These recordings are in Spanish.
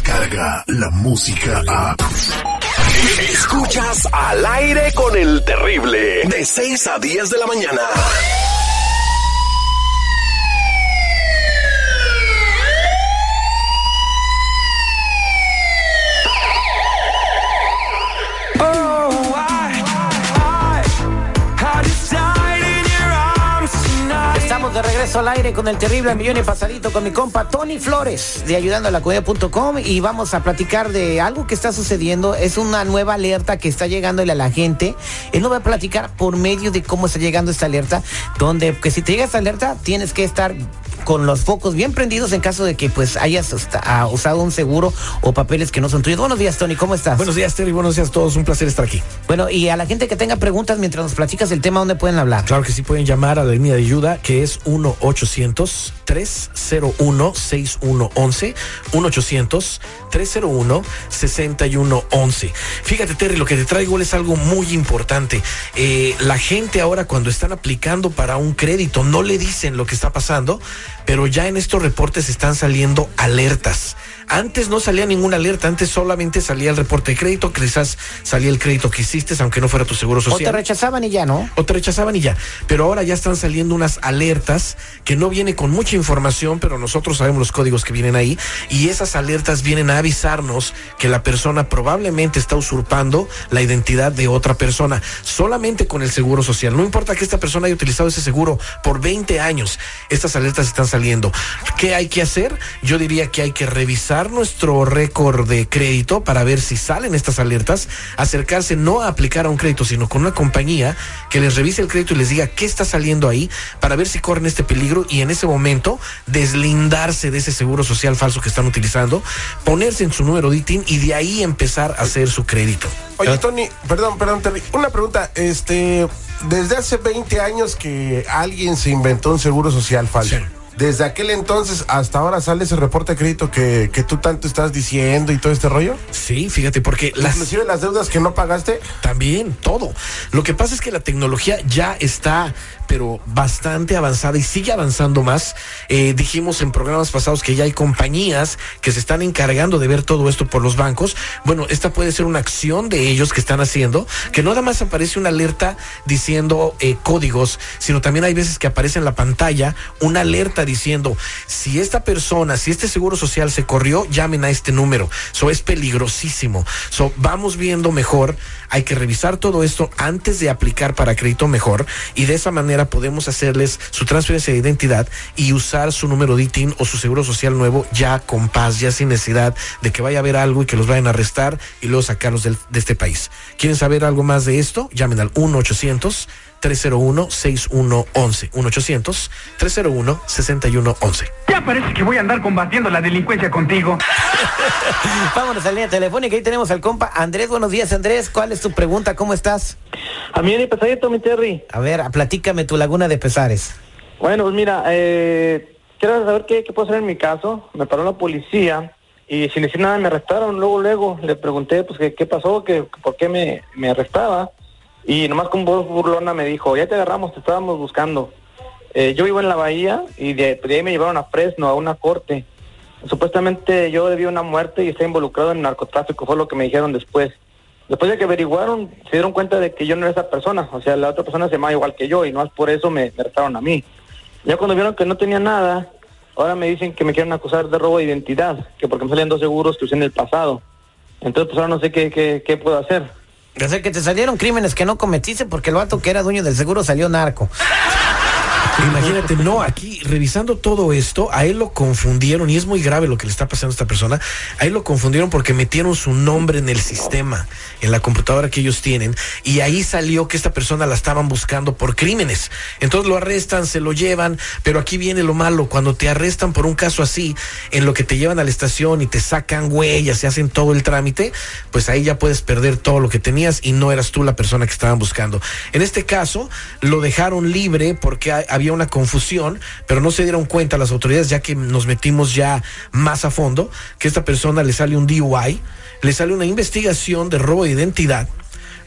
llega la música a... Escuchas al aire con el terrible. De 6 a 10 de la mañana. Regreso al aire con el terrible millón y pasadito con mi compa Tony Flores de ayudando a la comunidad.com y vamos a platicar de algo que está sucediendo. Es una nueva alerta que está llegándole a la gente. Él nos va a platicar por medio de cómo está llegando esta alerta, donde que si te llega esta alerta tienes que estar con los focos bien prendidos en caso de que pues hayas usta- usado un seguro o papeles que no son tuyos. Buenos días, Tony, ¿cómo estás? Buenos días, Terry. Buenos días a todos. Un placer estar aquí. Bueno, y a la gente que tenga preguntas mientras nos platicas el tema, ¿dónde pueden hablar? Claro que sí pueden llamar a la línea de ayuda que es 1-800-301-6111. 1-800-301-6111. Fíjate, Terry, lo que te traigo es algo muy importante. Eh, la gente ahora cuando están aplicando para un crédito no le dicen lo que está pasando, pero ya en estos reportes están saliendo alertas. Antes no salía ninguna alerta, antes solamente salía el reporte de crédito, quizás salía el crédito que hiciste, aunque no fuera tu seguro O social te rechazaban y ya, ¿no? o te rechazaban y ya. Pero ahora ya están saliendo unas alertas que no viene con mucha información, pero nosotros sabemos los códigos que vienen ahí y esas alertas vienen a avisarnos que la persona probablemente está usurpando la identidad de otra persona solamente con el seguro social. No importa que esta persona haya utilizado ese seguro por 20 años, estas alertas están saliendo. ¿Qué hay que hacer? Yo diría que hay que revisar nuestro récord de crédito para ver si salen estas alertas, acercarse no a aplicar a un crédito, sino con una compañía que les revise el crédito y les diga qué está saliendo ahí para ver si corren este peligro y en ese momento deslindarse de ese seguro social falso que están utilizando, ponerse en su número de ITIN y de ahí empezar a hacer su crédito. Oye, Tony, perdón, perdón, Terry. Una pregunta, este, desde hace 20 años que alguien se inventó un seguro social falso. Sí. Desde aquel entonces hasta ahora sale ese reporte de crédito que, que tú tanto estás diciendo y todo este rollo. Sí, fíjate, porque las, Inclusive las deudas que no pagaste. También, todo. Lo que pasa es que la tecnología ya está, pero bastante avanzada y sigue avanzando más. Eh, dijimos en programas pasados que ya hay compañías que se están encargando de ver todo esto por los bancos. Bueno, esta puede ser una acción de ellos que están haciendo, que no nada más aparece una alerta diciendo eh, códigos, sino también hay veces que aparece en la pantalla una alerta diciendo, si esta persona, si este seguro social se corrió, llamen a este número. Eso es peligrosísimo. So, vamos viendo mejor. Hay que revisar todo esto antes de aplicar para crédito mejor y de esa manera podemos hacerles su transferencia de identidad y usar su número de ITIN o su seguro social nuevo ya con paz, ya sin necesidad de que vaya a haber algo y que los vayan a arrestar y luego sacarlos del- de este país. ¿Quieren saber algo más de esto? Llamen al 1 800 301-6111. 1-800-301-6111. Ya parece que voy a andar combatiendo la delincuencia contigo. Vámonos a la línea telefónica. Ahí tenemos al compa Andrés. Buenos días, Andrés. ¿Cuál es tu pregunta? ¿Cómo estás? A mí pesadito, mi Terry. A ver, platícame tu laguna de pesares. Bueno, pues mira, eh, quiero saber qué, qué puedo hacer en mi caso. Me paró la policía y sin decir nada me arrestaron. Luego, luego le pregunté, pues, qué, qué pasó, que, por qué me, me arrestaba. Y nomás con voz burlona me dijo, ya te agarramos, te estábamos buscando. Eh, yo vivo en la bahía y de, de ahí me llevaron a Fresno, a una corte. Supuestamente yo debía una muerte y estaba involucrado en narcotráfico, fue lo que me dijeron después. Después de que averiguaron, se dieron cuenta de que yo no era esa persona. O sea, la otra persona se llamaba igual que yo y no es por eso me, me arrestaron a mí. Ya cuando vieron que no tenía nada, ahora me dicen que me quieren acusar de robo de identidad, que porque me salen dos seguros que usé en el pasado. Entonces, pues ahora no sé qué, qué, qué puedo hacer. O sea, que te salieron crímenes que no cometiste porque el vato que era dueño del seguro salió narco. Imagínate, no, aquí revisando todo esto, a él lo confundieron y es muy grave lo que le está pasando a esta persona. A él lo confundieron porque metieron su nombre en el sistema, en la computadora que ellos tienen, y ahí salió que esta persona la estaban buscando por crímenes. Entonces lo arrestan, se lo llevan, pero aquí viene lo malo, cuando te arrestan por un caso así, en lo que te llevan a la estación y te sacan huellas y hacen todo el trámite, pues ahí ya puedes perder todo lo que tenías y no eras tú la persona que estaban buscando. En este caso, lo dejaron libre porque ha- había una confusión, pero no se dieron cuenta las autoridades, ya que nos metimos ya más a fondo, que esta persona le sale un DUI, le sale una investigación de robo de identidad,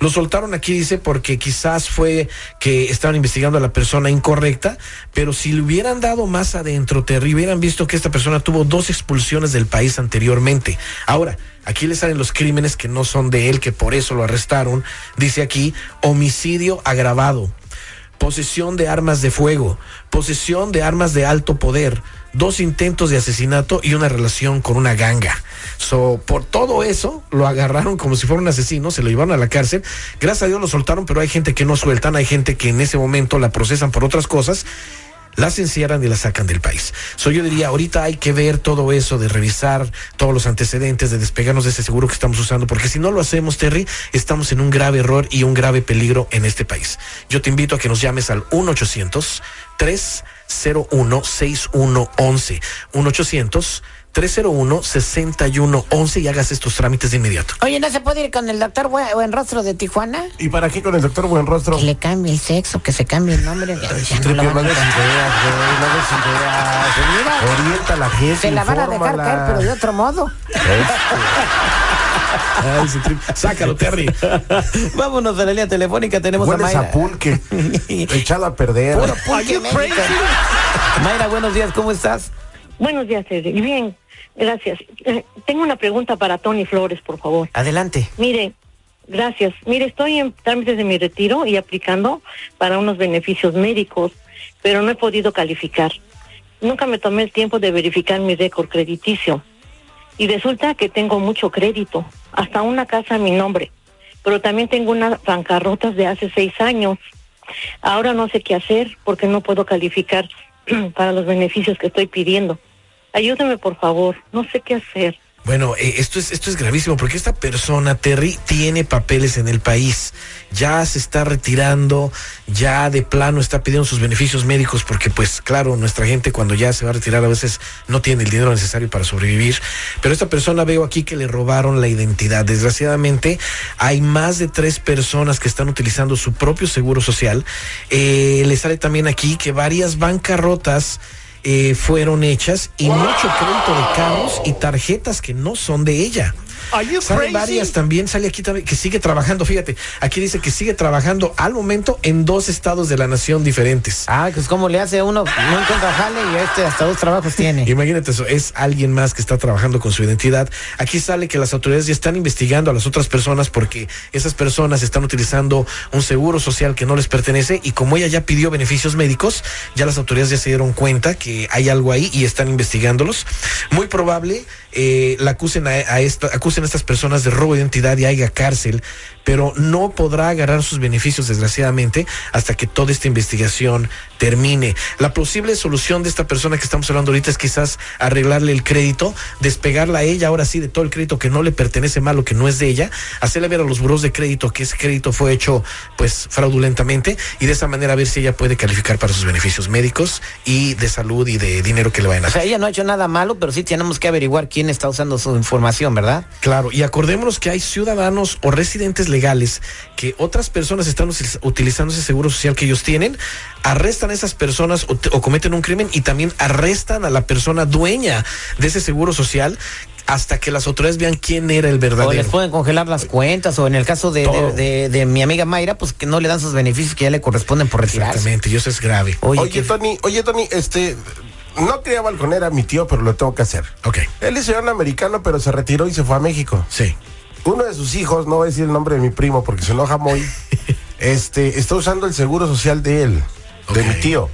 Lo soltaron aquí, dice, porque quizás fue que estaban investigando a la persona incorrecta, pero si le hubieran dado más adentro, Terry, hubieran visto que esta persona tuvo dos expulsiones del país anteriormente. Ahora, aquí le salen los crímenes que no son de él, que por eso lo arrestaron. Dice aquí, homicidio agravado posesión de armas de fuego, posesión de armas de alto poder, dos intentos de asesinato y una relación con una ganga. So, por todo eso, lo agarraron como si fuera un asesino, se lo llevaron a la cárcel. Gracias a Dios lo soltaron, pero hay gente que no sueltan, hay gente que en ese momento la procesan por otras cosas las encierran y las sacan del país. So, yo diría, ahorita hay que ver todo eso, de revisar todos los antecedentes, de despegarnos de ese seguro que estamos usando, porque si no lo hacemos, Terry, estamos en un grave error y un grave peligro en este país. Yo te invito a que nos llames al 1 800 301 6111 1 800 301-6111 y hagas estos trámites de inmediato. Oye, ¿no se puede ir con el doctor Buen, Buen Rostro de Tijuana? ¿Y para qué con el doctor Buenrostro? Que le cambie el sexo, que se cambie el nombre. Ya, ya no lo van no a ideas, güey, no des ideas. Orienta a la gente. Se la van a dejar caer, pero de otro modo. Ay, ese trip- Sácalo, Terry. Vámonos a la línea telefónica, tenemos a Hueles Mayra. a pulque. Echado a perder. Puro pulque. Mayra, buenos días, ¿cómo estás? Buenos días, Cedric. Bien, gracias. Eh, tengo una pregunta para Tony Flores, por favor. Adelante. Mire, gracias. Mire, estoy en trámites de mi retiro y aplicando para unos beneficios médicos, pero no he podido calificar. Nunca me tomé el tiempo de verificar mi récord crediticio. Y resulta que tengo mucho crédito, hasta una casa a mi nombre, pero también tengo unas bancarrotas de hace seis años. Ahora no sé qué hacer porque no puedo calificar para los beneficios que estoy pidiendo. Ayúdame, por favor. No sé qué hacer. Bueno, eh, esto es esto es gravísimo porque esta persona Terry tiene papeles en el país, ya se está retirando, ya de plano está pidiendo sus beneficios médicos porque pues claro, nuestra gente cuando ya se va a retirar a veces no tiene el dinero necesario para sobrevivir, pero esta persona veo aquí que le robaron la identidad. Desgraciadamente hay más de tres personas que están utilizando su propio seguro social. Eh, le sale también aquí que varias bancarrotas eh, fueron hechas y mucho crédito de carros y tarjetas que no son de ella. Salen varias también, sale aquí también que sigue trabajando, fíjate, aquí dice que sigue trabajando al momento en dos estados de la nación diferentes. Ah, pues cómo le hace uno, no encuentra jale y este hasta dos trabajos tiene. Imagínate eso, es alguien más que está trabajando con su identidad. Aquí sale que las autoridades ya están investigando a las otras personas porque esas personas están utilizando un seguro social que no les pertenece y como ella ya pidió beneficios médicos, ya las autoridades ya se dieron cuenta que hay algo ahí y están investigándolos. Muy probable eh, la acusen a, a esta, acusen a estas personas de robo de identidad y haya cárcel, pero no podrá agarrar sus beneficios desgraciadamente hasta que toda esta investigación termine. La posible solución de esta persona que estamos hablando ahorita es quizás arreglarle el crédito, despegarla a ella ahora sí de todo el crédito que no le pertenece malo, que no es de ella, hacerle ver a los buros de crédito que ese crédito fue hecho pues fraudulentamente y de esa manera ver si ella puede calificar para sus beneficios médicos y de salud y de dinero que le vayan a O sea, ella no ha hecho nada malo, pero sí tenemos que averiguar quién está usando su información, ¿verdad? Claro, y acordémonos que hay ciudadanos o residentes legales que otras personas están util- utilizando ese seguro social que ellos tienen, arrestan a esas personas o, te- o cometen un crimen y también arrestan a la persona dueña de ese seguro social hasta que las autoridades vean quién era el O les verdadero. pueden congelar las cuentas, o en el caso de, de, Todo. de- de mi amiga Mayra, pues que no le dan sus beneficios que ya le corresponden por retirarse. Exactamente, y eso es grave. Oye, Tony, oye, Tony, este. No quería balconer a mi tío, pero lo tengo que hacer. Ok, Él es ciudadano americano, pero se retiró y se fue a México. sí. Uno de sus hijos, no voy a decir el nombre de mi primo porque se enoja muy, este, está usando el seguro social de él, de mi tío.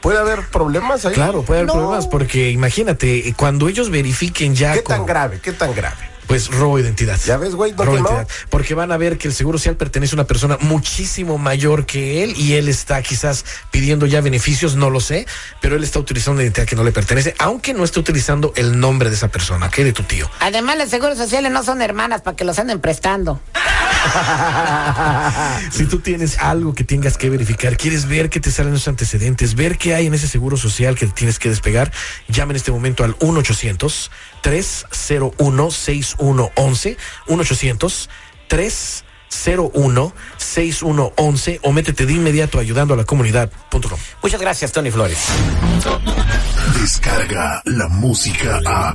¿Puede haber problemas ahí? Claro, puede haber No. problemas porque imagínate, cuando ellos verifiquen ya ¿Qué con- tan grave? ¿Qué tan grave? Pues robo de identidad. Ya ves, güey, Robo identidad. Porque van a ver que el seguro social pertenece a una persona muchísimo mayor que él y él está quizás pidiendo ya beneficios, no lo sé, pero él está utilizando una identidad que no le pertenece, aunque no esté utilizando el nombre de esa persona, que de tu tío. Además, los seguros sociales no son hermanas para que los anden prestando. Si tú tienes algo que tengas que verificar, quieres ver qué te salen los antecedentes, ver qué hay en ese seguro social que tienes que despegar, llama en este momento al 1 800 301 6111 1 800 3 01 6111 o métete de inmediato ayudando a la comunidad.com. Muchas gracias, Tony Flores. Descarga la música a.